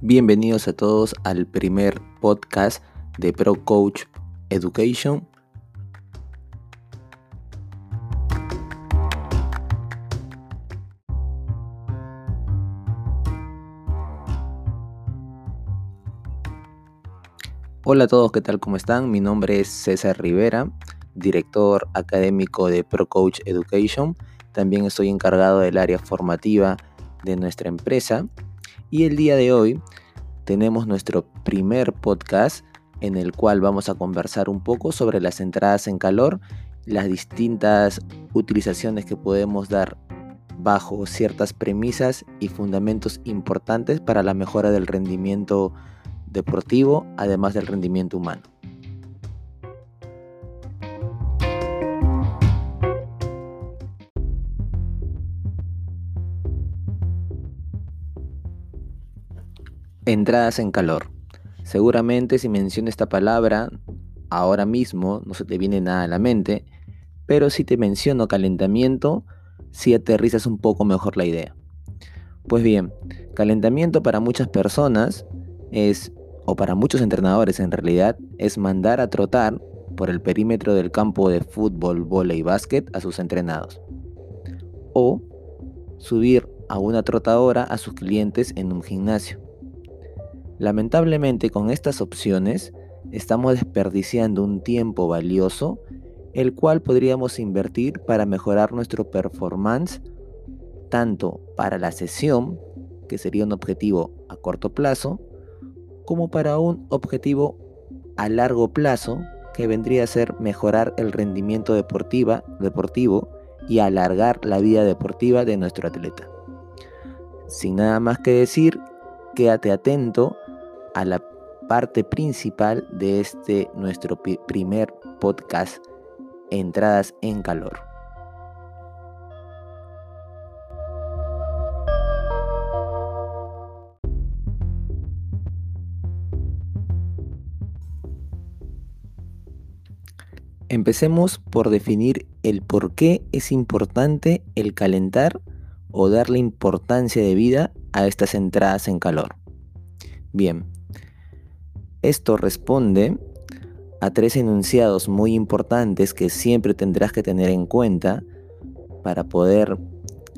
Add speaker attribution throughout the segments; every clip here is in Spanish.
Speaker 1: Bienvenidos a todos al primer podcast de Pro Coach Education. Hola a todos, ¿qué tal? ¿Cómo están? Mi nombre es César Rivera, director académico de Pro Coach Education. También estoy encargado del área formativa de nuestra empresa y el día de hoy tenemos nuestro primer podcast en el cual vamos a conversar un poco sobre las entradas en calor, las distintas utilizaciones que podemos dar bajo ciertas premisas y fundamentos importantes para la mejora del rendimiento deportivo, además del rendimiento humano. Entradas en calor. Seguramente si menciono esta palabra ahora mismo no se te viene nada a la mente, pero si te menciono calentamiento, si aterrizas un poco mejor la idea. Pues bien, calentamiento para muchas personas es, o para muchos entrenadores en realidad, es mandar a trotar por el perímetro del campo de fútbol, volei y básquet a sus entrenados. O subir a una trotadora a sus clientes en un gimnasio. Lamentablemente con estas opciones estamos desperdiciando un tiempo valioso el cual podríamos invertir para mejorar nuestro performance tanto para la sesión, que sería un objetivo a corto plazo, como para un objetivo a largo plazo, que vendría a ser mejorar el rendimiento deportiva, deportivo y alargar la vida deportiva de nuestro atleta. Sin nada más que decir, quédate atento a la parte principal de este nuestro primer podcast, Entradas en Calor. Empecemos por definir el por qué es importante el calentar o darle importancia de vida a estas entradas en calor. Bien, esto responde a tres enunciados muy importantes que siempre tendrás que tener en cuenta para poder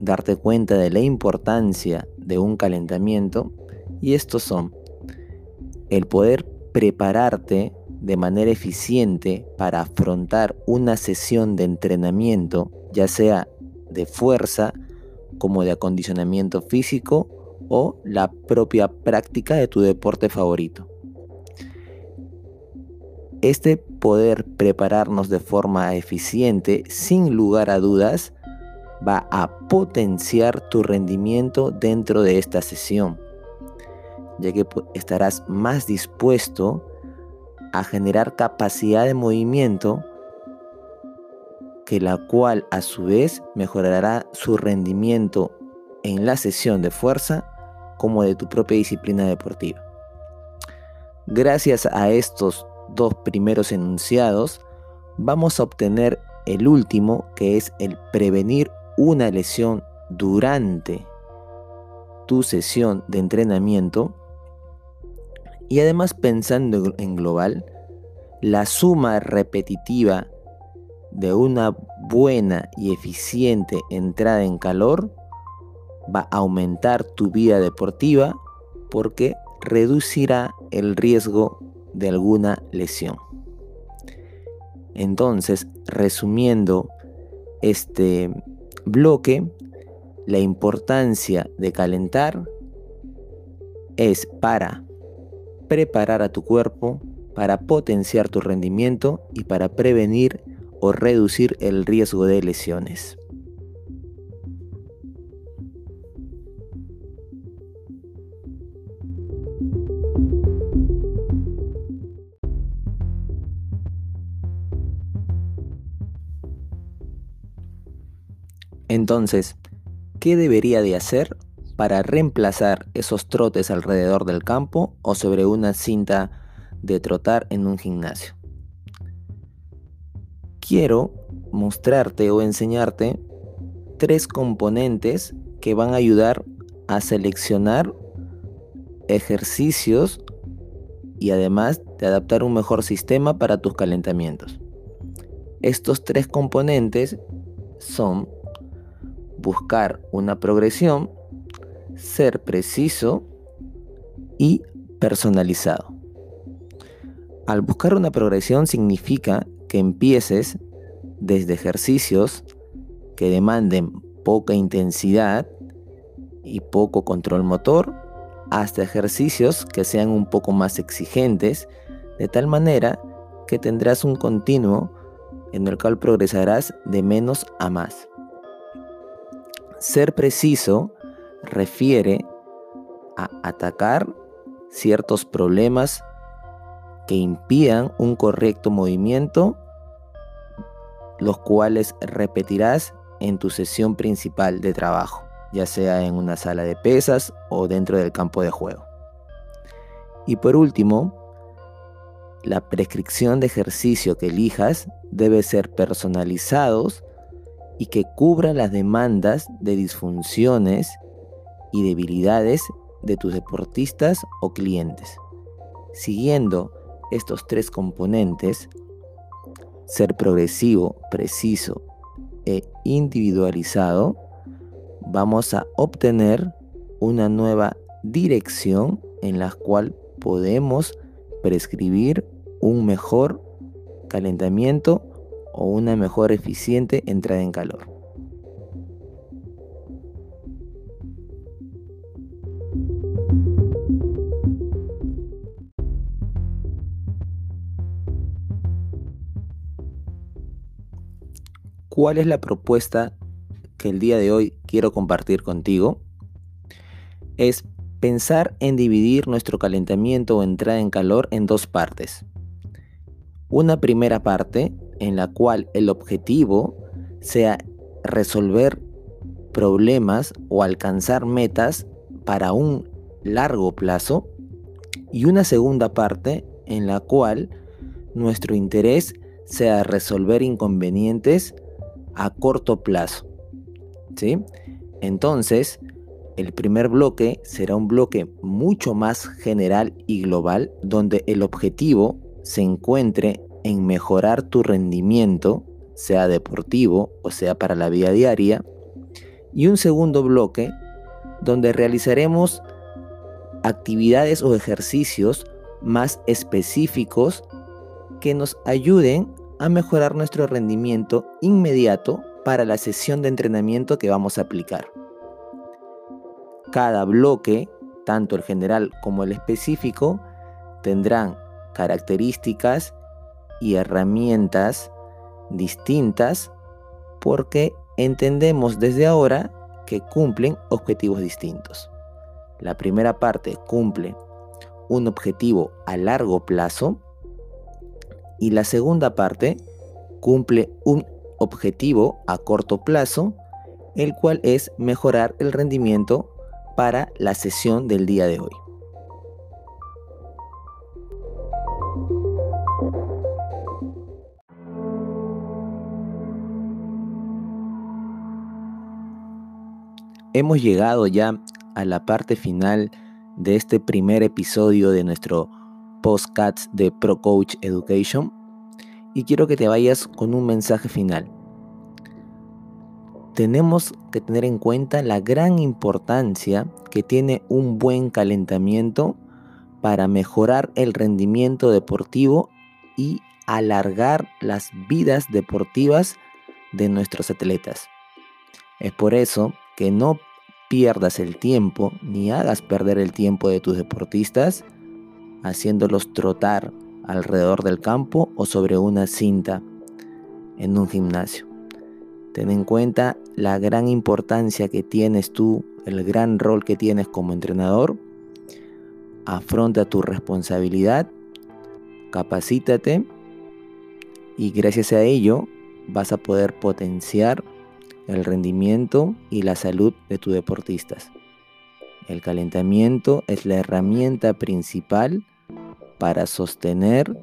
Speaker 1: darte cuenta de la importancia de un calentamiento y estos son el poder prepararte de manera eficiente para afrontar una sesión de entrenamiento, ya sea de fuerza como de acondicionamiento físico o la propia práctica de tu deporte favorito. Este poder prepararnos de forma eficiente, sin lugar a dudas, va a potenciar tu rendimiento dentro de esta sesión, ya que estarás más dispuesto a generar capacidad de movimiento que la cual a su vez mejorará su rendimiento en la sesión de fuerza como de tu propia disciplina deportiva. Gracias a estos dos primeros enunciados, vamos a obtener el último, que es el prevenir una lesión durante tu sesión de entrenamiento. Y además pensando en global, la suma repetitiva de una buena y eficiente entrada en calor va a aumentar tu vida deportiva porque reducirá el riesgo de alguna lesión. Entonces, resumiendo este bloque, la importancia de calentar es para preparar a tu cuerpo, para potenciar tu rendimiento y para prevenir o reducir el riesgo de lesiones. Entonces, ¿qué debería de hacer para reemplazar esos trotes alrededor del campo o sobre una cinta de trotar en un gimnasio? Quiero mostrarte o enseñarte tres componentes que van a ayudar a seleccionar ejercicios y además de adaptar un mejor sistema para tus calentamientos. Estos tres componentes son buscar una progresión, ser preciso y personalizado. Al buscar una progresión significa que empieces desde ejercicios que demanden poca intensidad y poco control motor hasta ejercicios que sean un poco más exigentes, de tal manera que tendrás un continuo en el cual progresarás de menos a más. Ser preciso refiere a atacar ciertos problemas que impidan un correcto movimiento, los cuales repetirás en tu sesión principal de trabajo ya sea en una sala de pesas o dentro del campo de juego. Y por último, la prescripción de ejercicio que elijas debe ser personalizados y que cubra las demandas de disfunciones y debilidades de tus deportistas o clientes. Siguiendo estos tres componentes, ser progresivo, preciso e individualizado, vamos a obtener una nueva dirección en la cual podemos prescribir un mejor calentamiento o una mejor eficiente entrada en calor. ¿Cuál es la propuesta que el día de hoy quiero compartir contigo es pensar en dividir nuestro calentamiento o entrada en calor en dos partes. Una primera parte en la cual el objetivo sea resolver problemas o alcanzar metas para un largo plazo y una segunda parte en la cual nuestro interés sea resolver inconvenientes a corto plazo. ¿sí? Entonces, el primer bloque será un bloque mucho más general y global, donde el objetivo se encuentre en mejorar tu rendimiento, sea deportivo o sea para la vida diaria. Y un segundo bloque, donde realizaremos actividades o ejercicios más específicos que nos ayuden a mejorar nuestro rendimiento inmediato para la sesión de entrenamiento que vamos a aplicar. Cada bloque, tanto el general como el específico, tendrán características y herramientas distintas porque entendemos desde ahora que cumplen objetivos distintos. La primera parte cumple un objetivo a largo plazo y la segunda parte cumple un objetivo a corto plazo, el cual es mejorar el rendimiento para la sesión del día de hoy. Hemos llegado ya a la parte final de este primer episodio de nuestro postcat de Pro Coach Education y quiero que te vayas con un mensaje final. Tenemos que tener en cuenta la gran importancia que tiene un buen calentamiento para mejorar el rendimiento deportivo y alargar las vidas deportivas de nuestros atletas. Es por eso que no pierdas el tiempo ni hagas perder el tiempo de tus deportistas haciéndolos trotar alrededor del campo o sobre una cinta en un gimnasio. Ten en cuenta la gran importancia que tienes tú, el gran rol que tienes como entrenador. Afronta tu responsabilidad, capacítate y gracias a ello vas a poder potenciar el rendimiento y la salud de tus deportistas. El calentamiento es la herramienta principal para sostener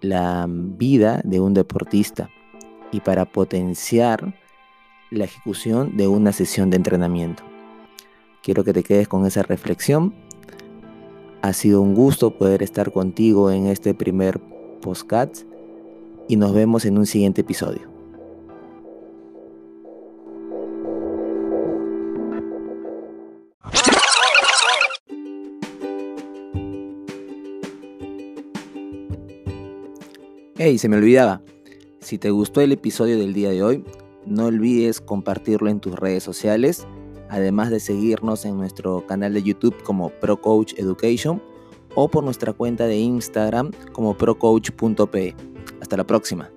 Speaker 1: la vida de un deportista y para potenciar la ejecución de una sesión de entrenamiento. Quiero que te quedes con esa reflexión. Ha sido un gusto poder estar contigo en este primer postcat y nos vemos en un siguiente episodio. Hey, se me olvidaba. Si te gustó el episodio del día de hoy, no olvides compartirlo en tus redes sociales, además de seguirnos en nuestro canal de YouTube como ProCoach Education o por nuestra cuenta de Instagram como procoach.pe. Hasta la próxima.